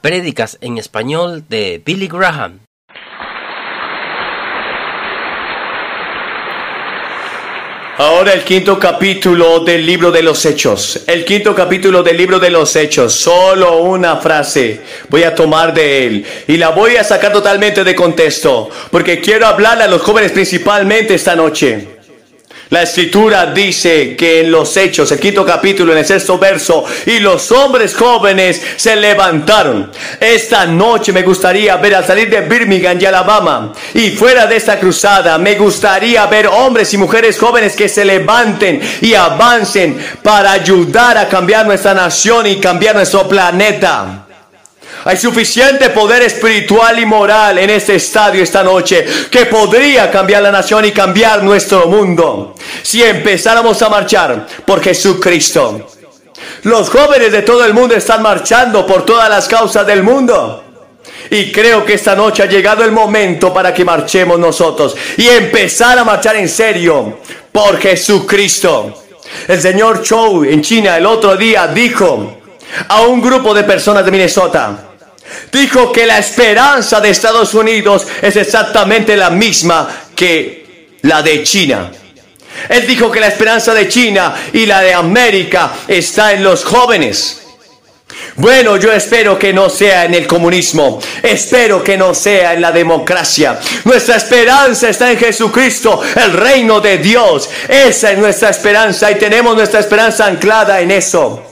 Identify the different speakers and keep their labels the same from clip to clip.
Speaker 1: Prédicas en español de Billy Graham.
Speaker 2: Ahora el quinto capítulo del libro de los hechos. El quinto capítulo del libro de los hechos. Solo una frase voy a tomar de él. Y la voy a sacar totalmente de contexto. Porque quiero hablarle a los jóvenes principalmente esta noche. La escritura dice que en los hechos, el quinto capítulo, en el sexto verso, y los hombres jóvenes se levantaron. Esta noche me gustaría ver al salir de Birmingham y Alabama y fuera de esta cruzada, me gustaría ver hombres y mujeres jóvenes que se levanten y avancen para ayudar a cambiar nuestra nación y cambiar nuestro planeta. Hay suficiente poder espiritual y moral en este estadio esta noche que podría cambiar la nación y cambiar nuestro mundo si empezáramos a marchar por Jesucristo. Los jóvenes de todo el mundo están marchando por todas las causas del mundo. Y creo que esta noche ha llegado el momento para que marchemos nosotros y empezar a marchar en serio por Jesucristo. El señor Chou en China el otro día dijo a un grupo de personas de Minnesota, dijo que la esperanza de Estados Unidos es exactamente la misma que la de China. Él dijo que la esperanza de China y la de América está en los jóvenes. Bueno, yo espero que no sea en el comunismo, espero que no sea en la democracia. Nuestra esperanza está en Jesucristo, el reino de Dios. Esa es nuestra esperanza y tenemos nuestra esperanza anclada en eso.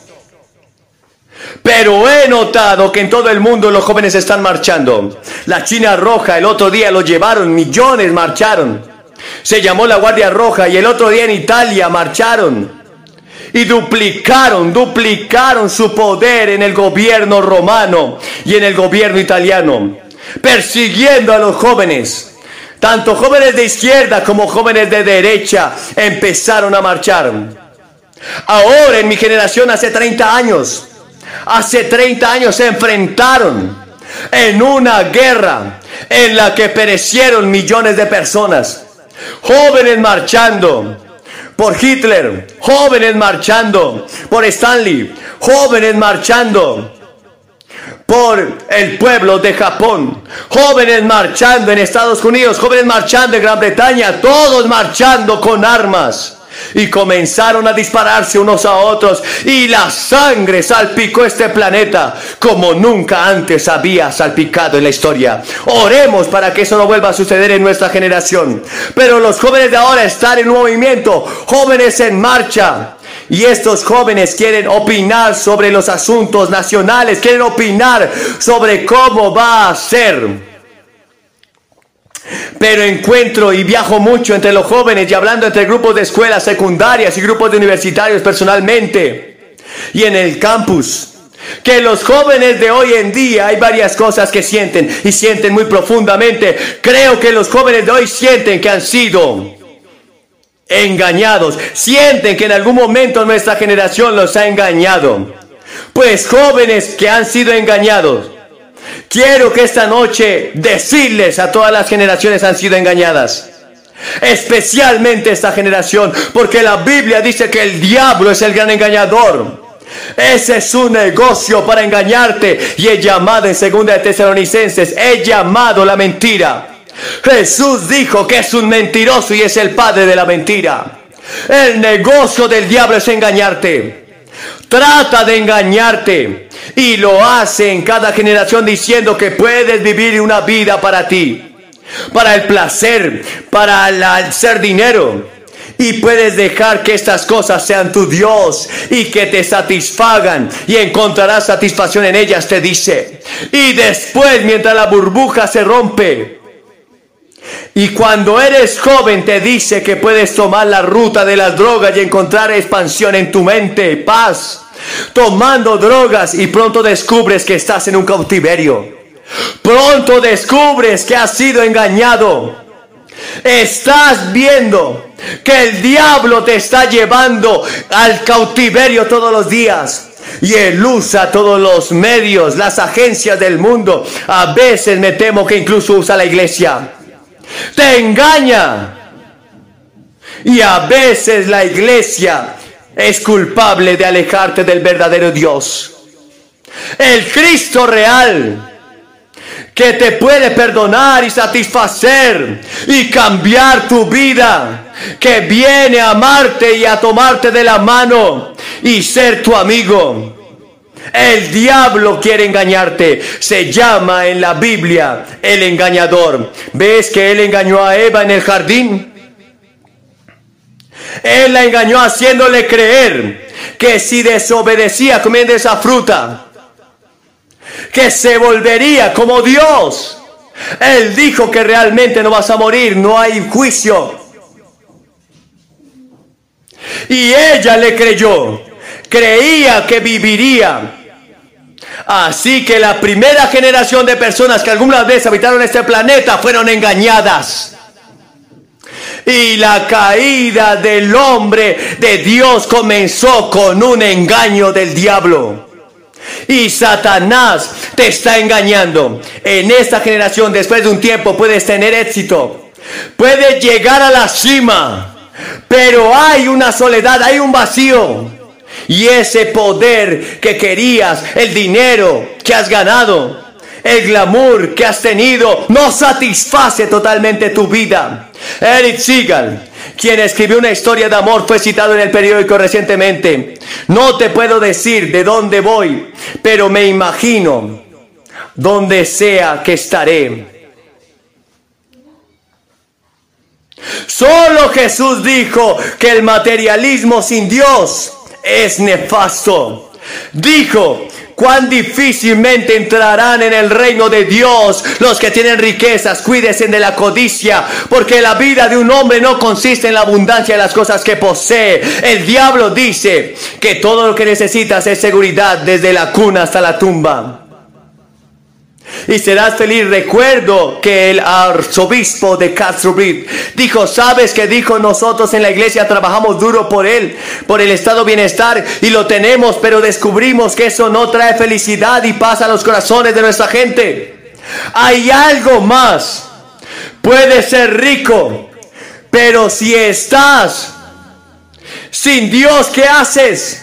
Speaker 2: Pero he notado que en todo el mundo los jóvenes están marchando. La China Roja el otro día lo llevaron, millones marcharon. Se llamó la Guardia Roja y el otro día en Italia marcharon. Y duplicaron, duplicaron su poder en el gobierno romano y en el gobierno italiano. Persiguiendo a los jóvenes. Tanto jóvenes de izquierda como jóvenes de derecha empezaron a marchar. Ahora en mi generación hace 30 años hace 30 años se enfrentaron en una guerra en la que perecieron millones de personas. Jóvenes marchando por Hitler, jóvenes marchando por Stanley, jóvenes marchando por el pueblo de Japón, jóvenes marchando en Estados Unidos, jóvenes marchando en Gran Bretaña, todos marchando con armas. Y comenzaron a dispararse unos a otros y la sangre salpicó este planeta como nunca antes había salpicado en la historia. Oremos para que eso no vuelva a suceder en nuestra generación. Pero los jóvenes de ahora están en movimiento, jóvenes en marcha. Y estos jóvenes quieren opinar sobre los asuntos nacionales, quieren opinar sobre cómo va a ser. Pero encuentro y viajo mucho entre los jóvenes y hablando entre grupos de escuelas secundarias y grupos de universitarios personalmente. Y en el campus. Que los jóvenes de hoy en día hay varias cosas que sienten y sienten muy profundamente. Creo que los jóvenes de hoy sienten que han sido engañados. Sienten que en algún momento nuestra generación los ha engañado. Pues jóvenes que han sido engañados Quiero que esta noche decirles a todas las generaciones han sido engañadas. Especialmente esta generación, porque la Biblia dice que el diablo es el gran engañador. Ese es su negocio para engañarte y he llamado en segunda de Tesalonicenses, he llamado la mentira. Jesús dijo que es un mentiroso y es el padre de la mentira. El negocio del diablo es engañarte. Trata de engañarte y lo hace en cada generación diciendo que puedes vivir una vida para ti, para el placer, para el ser dinero. Y puedes dejar que estas cosas sean tu Dios y que te satisfagan y encontrarás satisfacción en ellas, te dice. Y después, mientras la burbuja se rompe, y cuando eres joven te dice que puedes tomar la ruta de las drogas y encontrar expansión en tu mente, paz, tomando drogas y pronto descubres que estás en un cautiverio. Pronto descubres que has sido engañado. Estás viendo que el diablo te está llevando al cautiverio todos los días. Y él usa todos los medios, las agencias del mundo. A veces me temo que incluso usa la iglesia te engaña. Y a veces la iglesia es culpable de alejarte del verdadero Dios. El Cristo real que te puede perdonar y satisfacer y cambiar tu vida, que viene a amarte y a tomarte de la mano y ser tu amigo. El diablo quiere engañarte. Se llama en la Biblia el engañador. ¿Ves que él engañó a Eva en el jardín? Él la engañó haciéndole creer que si desobedecía comiendo esa fruta, que se volvería como Dios. Él dijo que realmente no vas a morir, no hay juicio. Y ella le creyó, creía que viviría. Así que la primera generación de personas que alguna vez habitaron este planeta fueron engañadas. Y la caída del hombre de Dios comenzó con un engaño del diablo. Y Satanás te está engañando. En esta generación, después de un tiempo, puedes tener éxito. Puedes llegar a la cima. Pero hay una soledad, hay un vacío. Y ese poder que querías, el dinero que has ganado, el glamour que has tenido, no satisface totalmente tu vida. Eric Seagal, quien escribió una historia de amor, fue citado en el periódico recientemente. No te puedo decir de dónde voy, pero me imagino donde sea que estaré. Solo Jesús dijo que el materialismo sin Dios es nefasto. Dijo cuán difícilmente entrarán en el reino de Dios los que tienen riquezas. Cuídense de la codicia, porque la vida de un hombre no consiste en la abundancia de las cosas que posee. El diablo dice que todo lo que necesitas es seguridad desde la cuna hasta la tumba y serás feliz. Recuerdo que el arzobispo de Castro dijo, sabes que dijo nosotros en la iglesia trabajamos duro por él, por el estado bienestar y lo tenemos, pero descubrimos que eso no trae felicidad y paz a los corazones de nuestra gente. Hay algo más. Puedes ser rico, pero si estás sin Dios, ¿qué haces?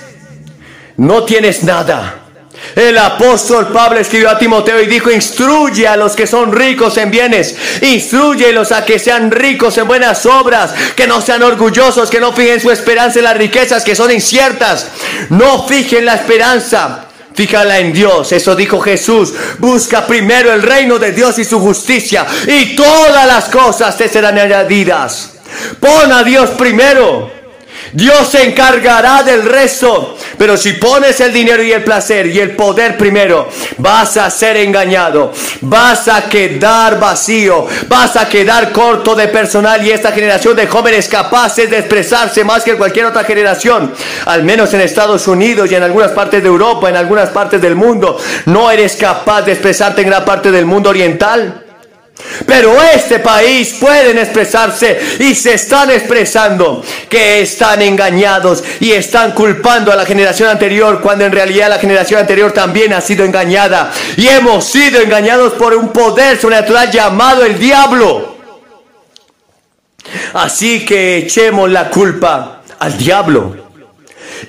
Speaker 2: No tienes nada. El apóstol Pablo escribió a Timoteo y dijo, instruye a los que son ricos en bienes, instruyelos a que sean ricos en buenas obras, que no sean orgullosos, que no fijen su esperanza en las riquezas que son inciertas, no fijen la esperanza. Fíjala en Dios, eso dijo Jesús. Busca primero el reino de Dios y su justicia, y todas las cosas te serán añadidas. Pon a Dios primero. Dios se encargará del resto. Pero si pones el dinero y el placer y el poder primero, vas a ser engañado. Vas a quedar vacío. Vas a quedar corto de personal. Y esta generación de jóvenes capaces de expresarse más que cualquier otra generación, al menos en Estados Unidos y en algunas partes de Europa, en algunas partes del mundo, no eres capaz de expresarte en gran parte del mundo oriental. Pero este país pueden expresarse y se están expresando que están engañados y están culpando a la generación anterior cuando en realidad la generación anterior también ha sido engañada y hemos sido engañados por un poder sobrenatural llamado el diablo. Así que echemos la culpa al diablo.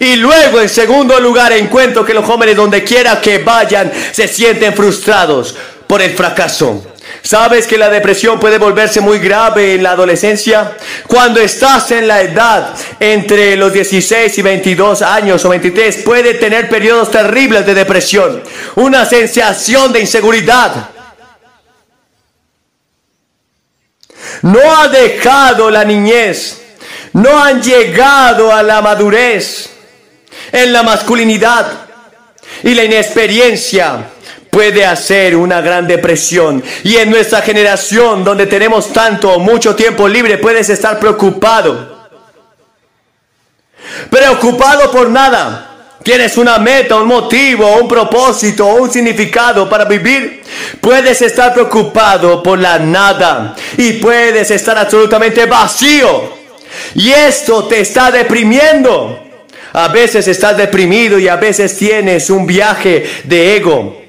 Speaker 2: Y luego, en segundo lugar, encuentro que los jóvenes, donde quiera que vayan, se sienten frustrados por el fracaso. ¿Sabes que la depresión puede volverse muy grave en la adolescencia? Cuando estás en la edad entre los 16 y 22 años o 23, puede tener periodos terribles de depresión, una sensación de inseguridad. No ha dejado la niñez, no han llegado a la madurez en la masculinidad y la inexperiencia puede hacer una gran depresión. Y en nuestra generación, donde tenemos tanto, mucho tiempo libre, puedes estar preocupado. Preocupado por nada. Tienes una meta, un motivo, un propósito, un significado para vivir. Puedes estar preocupado por la nada y puedes estar absolutamente vacío. Y esto te está deprimiendo. A veces estás deprimido y a veces tienes un viaje de ego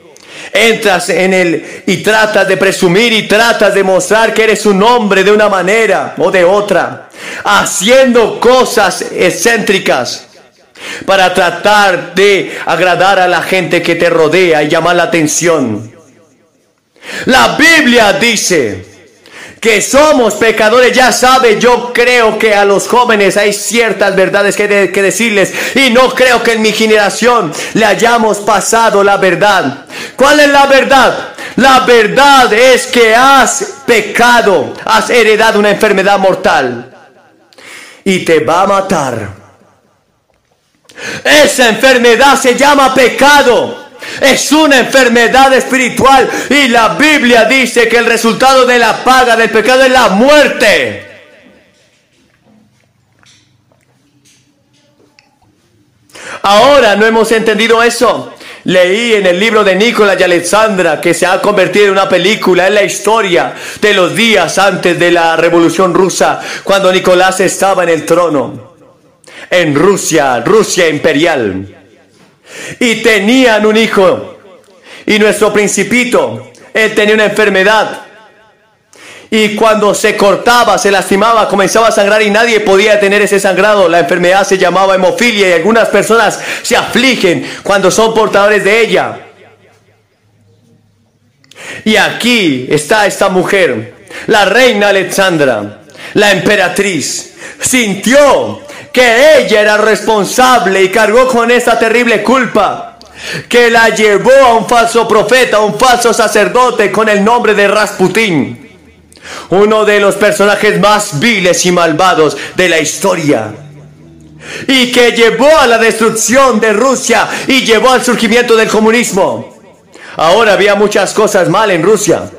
Speaker 2: entras en él y tratas de presumir y tratas de mostrar que eres un hombre de una manera o de otra, haciendo cosas excéntricas. para tratar de agradar a la gente que te rodea y llamar la atención. La Biblia dice que somos pecadores, ya sabe, yo creo que a los jóvenes hay ciertas verdades que, que decirles y no creo que en mi generación le hayamos pasado la verdad. ¿Cuál es la verdad? La verdad es que has pecado, has heredado una enfermedad mortal y te va a matar. Esa enfermedad se llama pecado. Es una enfermedad espiritual y la Biblia dice que el resultado de la paga del pecado es la muerte. Ahora no hemos entendido eso. Leí en el libro de Nicolás y Alexandra que se ha convertido en una película, en la historia de los días antes de la revolución rusa, cuando Nicolás estaba en el trono en Rusia, Rusia imperial. Y tenían un hijo. Y nuestro principito, él tenía una enfermedad. Y cuando se cortaba, se lastimaba, comenzaba a sangrar y nadie podía tener ese sangrado. La enfermedad se llamaba hemofilia y algunas personas se afligen cuando son portadores de ella. Y aquí está esta mujer, la reina Alexandra, la emperatriz, sintió que ella era responsable y cargó con esa terrible culpa que la llevó a un falso profeta, un falso sacerdote con el nombre de Rasputín, uno de los personajes más viles y malvados de la historia, y que llevó a la destrucción de Rusia y llevó al surgimiento del comunismo. Ahora había muchas cosas mal en Rusia.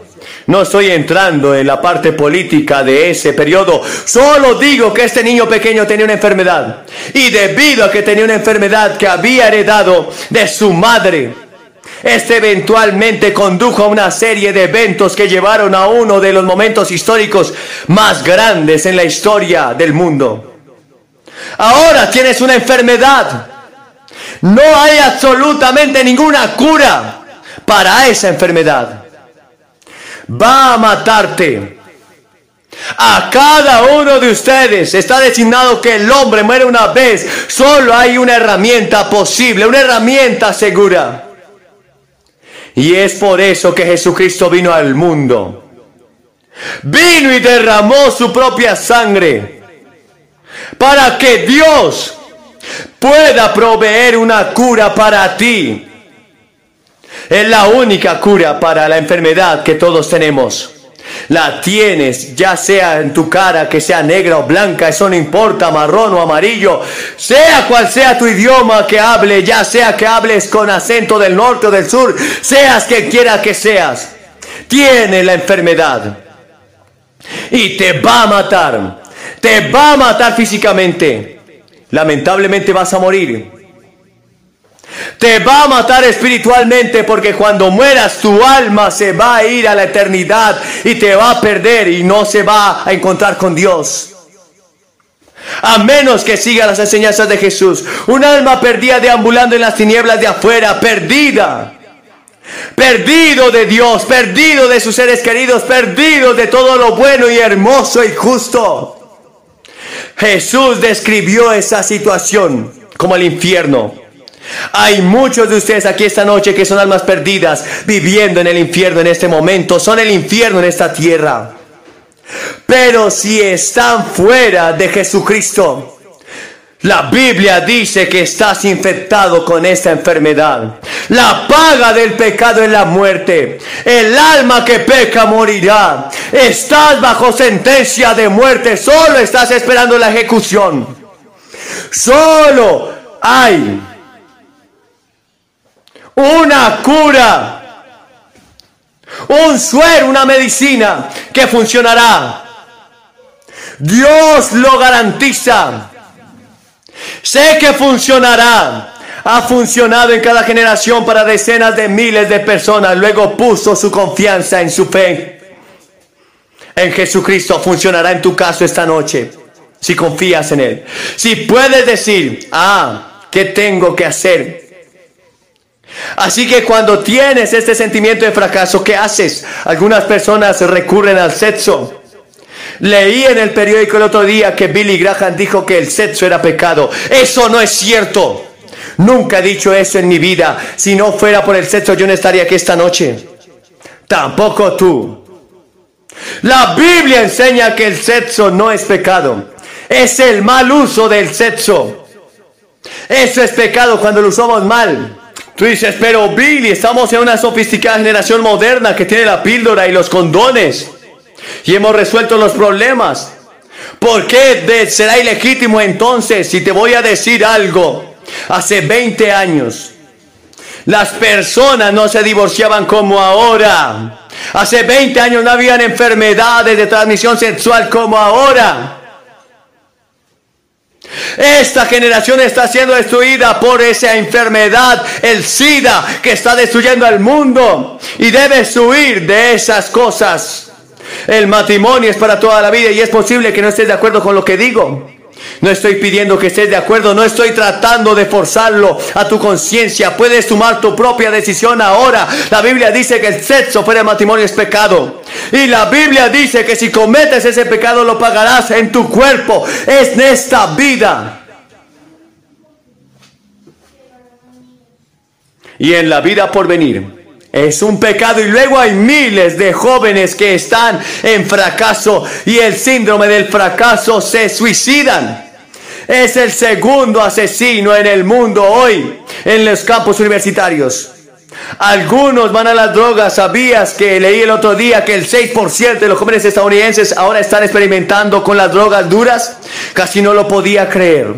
Speaker 2: No estoy entrando en la parte política de ese periodo. Solo digo que este niño pequeño tenía una enfermedad. Y debido a que tenía una enfermedad que había heredado de su madre, este eventualmente condujo a una serie de eventos que llevaron a uno de los momentos históricos más grandes en la historia del mundo. Ahora tienes una enfermedad. No hay absolutamente ninguna cura para esa enfermedad va a matarte. A cada uno de ustedes está designado que el hombre muere una vez. Solo hay una herramienta posible, una herramienta segura. Y es por eso que Jesucristo vino al mundo. Vino y derramó su propia sangre. Para que Dios pueda proveer una cura para ti. Es la única cura para la enfermedad que todos tenemos. La tienes, ya sea en tu cara, que sea negra o blanca, eso no importa, marrón o amarillo, sea cual sea tu idioma que hable, ya sea que hables con acento del norte o del sur, seas quien quiera que seas, tiene la enfermedad. Y te va a matar, te va a matar físicamente, lamentablemente vas a morir te va a matar espiritualmente porque cuando mueras tu alma se va a ir a la eternidad y te va a perder y no se va a encontrar con Dios. A menos que siga las enseñanzas de Jesús. Un alma perdida deambulando en las tinieblas de afuera, perdida. Perdido de Dios, perdido de sus seres queridos, perdido de todo lo bueno y hermoso y justo. Jesús describió esa situación como el infierno. Hay muchos de ustedes aquí esta noche que son almas perdidas, viviendo en el infierno en este momento, son el infierno en esta tierra. Pero si están fuera de Jesucristo, la Biblia dice que estás infectado con esta enfermedad. La paga del pecado es la muerte. El alma que peca morirá. Estás bajo sentencia de muerte. Solo estás esperando la ejecución. Solo hay una cura, un suero, una medicina que funcionará. Dios lo garantiza. Sé que funcionará. Ha funcionado en cada generación para decenas de miles de personas. Luego puso su confianza en su fe. En Jesucristo funcionará en tu caso esta noche. Si confías en Él. Si puedes decir, ah, ¿qué tengo que hacer? Así que cuando tienes este sentimiento de fracaso, ¿qué haces? Algunas personas recurren al sexo. Leí en el periódico el otro día que Billy Graham dijo que el sexo era pecado. Eso no es cierto. Nunca he dicho eso en mi vida. Si no fuera por el sexo yo no estaría aquí esta noche. Tampoco tú. La Biblia enseña que el sexo no es pecado. Es el mal uso del sexo. Eso es pecado cuando lo usamos mal. Tú dices, pero Billy, estamos en una sofisticada generación moderna que tiene la píldora y los condones. Y hemos resuelto los problemas. ¿Por qué será ilegítimo entonces si te voy a decir algo? Hace 20 años, las personas no se divorciaban como ahora. Hace 20 años no habían enfermedades de transmisión sexual como ahora. Esta generación está siendo destruida por esa enfermedad, el SIDA, que está destruyendo al mundo. Y debes huir de esas cosas. El matrimonio es para toda la vida y es posible que no estés de acuerdo con lo que digo. No estoy pidiendo que estés de acuerdo, no estoy tratando de forzarlo a tu conciencia. Puedes tomar tu propia decisión ahora. La Biblia dice que el sexo fuera de matrimonio es pecado. Y la Biblia dice que si cometes ese pecado lo pagarás en tu cuerpo. Es en esta vida. Y en la vida por venir. Es un pecado y luego hay miles de jóvenes que están en fracaso y el síndrome del fracaso se suicidan. Es el segundo asesino en el mundo hoy en los campos universitarios. Algunos van a las drogas. ¿Sabías que leí el otro día que el 6% de los jóvenes estadounidenses ahora están experimentando con las drogas duras? Casi no lo podía creer.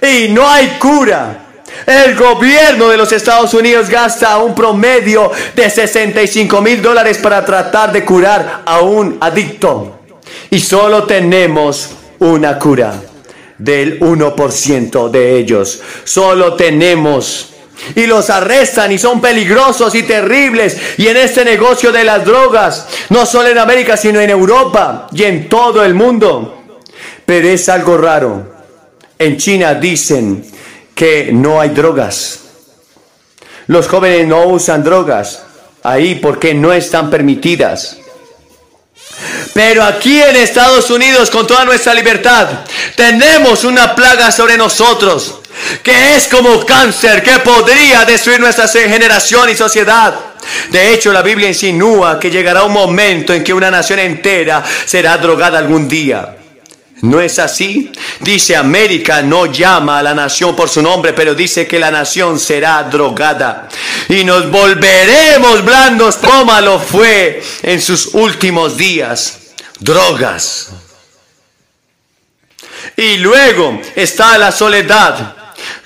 Speaker 2: Y no hay cura. El gobierno de los Estados Unidos gasta un promedio de 65 mil dólares para tratar de curar a un adicto. Y solo tenemos una cura del 1% de ellos. Solo tenemos y los arrestan y son peligrosos y terribles. Y en este negocio de las drogas, no solo en América, sino en Europa y en todo el mundo. Pero es algo raro. En China dicen que no hay drogas. Los jóvenes no usan drogas ahí porque no están permitidas. Pero aquí en Estados Unidos, con toda nuestra libertad, tenemos una plaga sobre nosotros que es como cáncer que podría destruir nuestra generación y sociedad. De hecho, la Biblia insinúa que llegará un momento en que una nación entera será drogada algún día. ¿No es así? Dice América no llama a la nación por su nombre, pero dice que la nación será drogada. Y nos volveremos blandos como lo fue en sus últimos días. Drogas. Y luego está la soledad.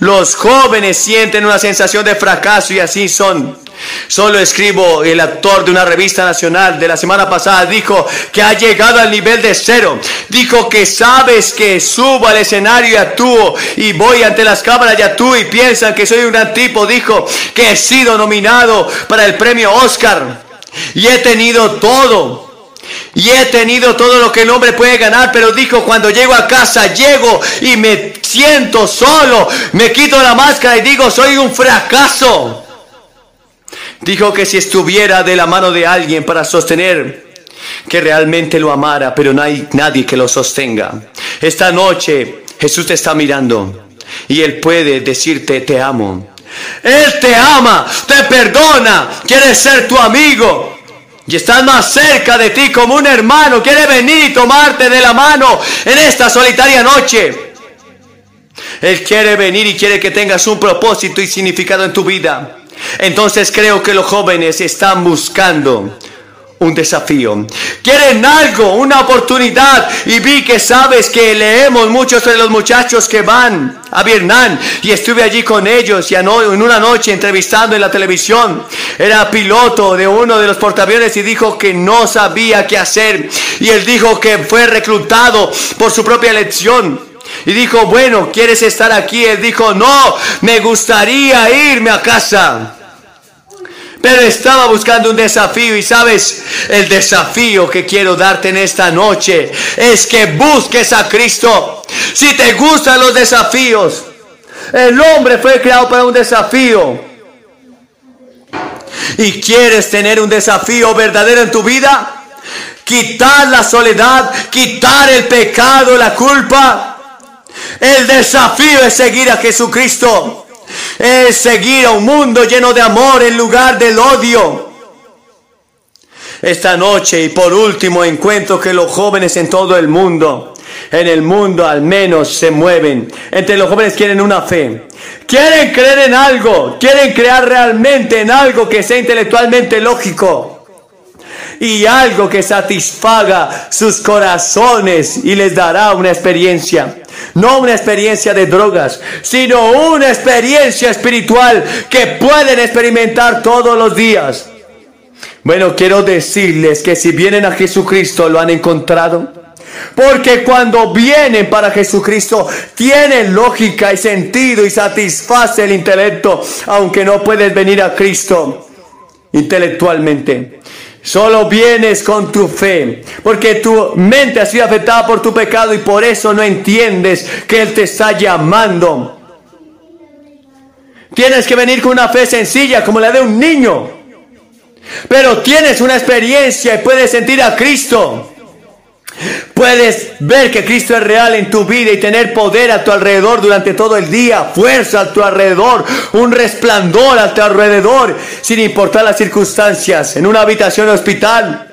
Speaker 2: Los jóvenes sienten una sensación de fracaso y así son Solo escribo, el actor de una revista nacional de la semana pasada dijo que ha llegado al nivel de cero. Dijo que sabes que subo al escenario y actúo y voy ante las cámaras y actúo y piensan que soy un gran tipo. Dijo que he sido nominado para el premio Oscar y he tenido todo. Y he tenido todo lo que el hombre puede ganar, pero dijo, cuando llego a casa, llego y me siento solo, me quito la máscara y digo, soy un fracaso. Dijo que si estuviera de la mano de alguien para sostener que realmente lo amara, pero no hay nadie que lo sostenga. Esta noche Jesús te está mirando y Él puede decirte te amo. Él te ama, te perdona, quiere ser tu amigo. Y está más cerca de ti como un hermano. Quiere venir y tomarte de la mano en esta solitaria noche. Él quiere venir y quiere que tengas un propósito y significado en tu vida. Entonces creo que los jóvenes están buscando un desafío. Quieren algo, una oportunidad. Y vi que sabes que leemos mucho sobre los muchachos que van a Vietnam. Y estuve allí con ellos y en una noche entrevistando en la televisión. Era piloto de uno de los portaaviones y dijo que no sabía qué hacer. Y él dijo que fue reclutado por su propia elección. Y dijo, bueno, ¿quieres estar aquí? Él dijo, no, me gustaría irme a casa. Pero estaba buscando un desafío y sabes, el desafío que quiero darte en esta noche es que busques a Cristo. Si te gustan los desafíos, el hombre fue creado para un desafío. Y quieres tener un desafío verdadero en tu vida, quitar la soledad, quitar el pecado, la culpa. El desafío es seguir a Jesucristo. Es seguir a un mundo lleno de amor en lugar del odio. Esta noche y por último encuentro que los jóvenes en todo el mundo, en el mundo al menos se mueven. Entre los jóvenes quieren una fe. Quieren creer en algo. Quieren crear realmente en algo que sea intelectualmente lógico y algo que satisfaga sus corazones y les dará una experiencia. No una experiencia de drogas, sino una experiencia espiritual que pueden experimentar todos los días. Bueno, quiero decirles que si vienen a Jesucristo lo han encontrado. Porque cuando vienen para Jesucristo, tienen lógica y sentido y satisface el intelecto, aunque no puedes venir a Cristo intelectualmente. Solo vienes con tu fe, porque tu mente ha sido afectada por tu pecado y por eso no entiendes que Él te está llamando. Tienes que venir con una fe sencilla como la de un niño, pero tienes una experiencia y puedes sentir a Cristo. Puedes ver que Cristo es real en tu vida y tener poder a tu alrededor durante todo el día, fuerza a tu alrededor, un resplandor a tu alrededor, sin importar las circunstancias, en una habitación hospital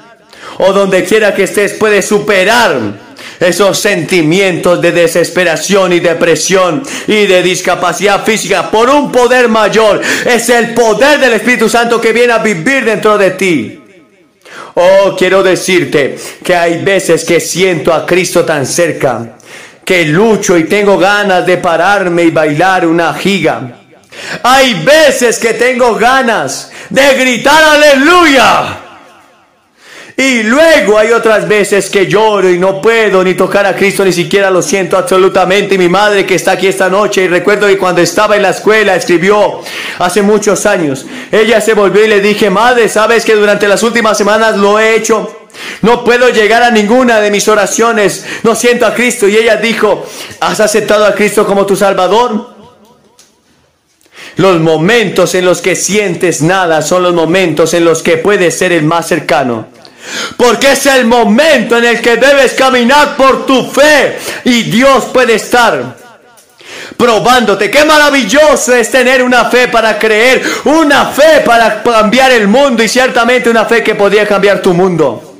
Speaker 2: o donde quiera que estés, puedes superar esos sentimientos de desesperación y depresión y de discapacidad física por un poder mayor. Es el poder del Espíritu Santo que viene a vivir dentro de ti. Oh, quiero decirte que hay veces que siento a Cristo tan cerca, que lucho y tengo ganas de pararme y bailar una giga. Hay veces que tengo ganas de gritar aleluya. Y luego hay otras veces que lloro y no puedo ni tocar a Cristo, ni siquiera lo siento absolutamente. Y mi madre que está aquí esta noche, y recuerdo que cuando estaba en la escuela escribió hace muchos años, ella se volvió y le dije, madre, sabes que durante las últimas semanas lo he hecho. No puedo llegar a ninguna de mis oraciones, no siento a Cristo. Y ella dijo, ¿has aceptado a Cristo como tu Salvador? Los momentos en los que sientes nada son los momentos en los que puedes ser el más cercano. Porque es el momento en el que debes caminar por tu fe y Dios puede estar probándote. Qué maravilloso es tener una fe para creer, una fe para cambiar el mundo y ciertamente una fe que podría cambiar tu mundo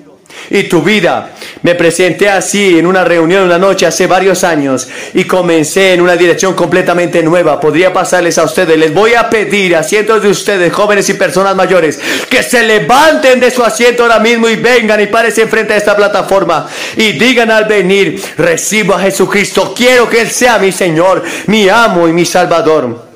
Speaker 2: y tu vida. Me presenté así en una reunión una noche hace varios años y comencé en una dirección completamente nueva. Podría pasarles a ustedes. Les voy a pedir a cientos de ustedes, jóvenes y personas mayores, que se levanten de su asiento ahora mismo y vengan y párense frente a esta plataforma y digan al venir, recibo a Jesucristo. Quiero que Él sea mi Señor, mi amo y mi Salvador.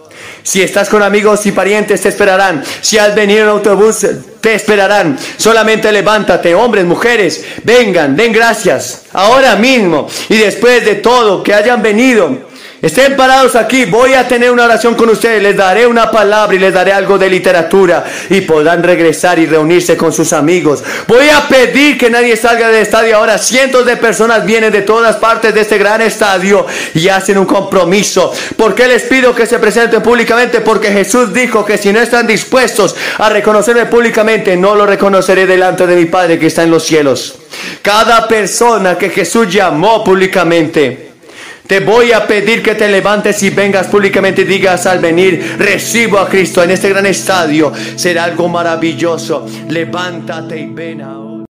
Speaker 2: Si estás con amigos y parientes, te esperarán. Si has venido en autobús, te esperarán. Solamente levántate, hombres, mujeres, vengan, den gracias ahora mismo. Y después de todo, que hayan venido Estén parados aquí, voy a tener una oración con ustedes, les daré una palabra y les daré algo de literatura y podrán regresar y reunirse con sus amigos. Voy a pedir que nadie salga del estadio ahora. Cientos de personas vienen de todas partes de este gran estadio y hacen un compromiso. ¿Por qué les pido que se presenten públicamente? Porque Jesús dijo que si no están dispuestos a reconocerme públicamente, no lo reconoceré delante de mi Padre que está en los cielos. Cada persona que Jesús llamó públicamente te voy a pedir que te levantes y vengas públicamente y digas al venir, recibo a Cristo en este gran estadio. Será algo maravilloso. Levántate y ven a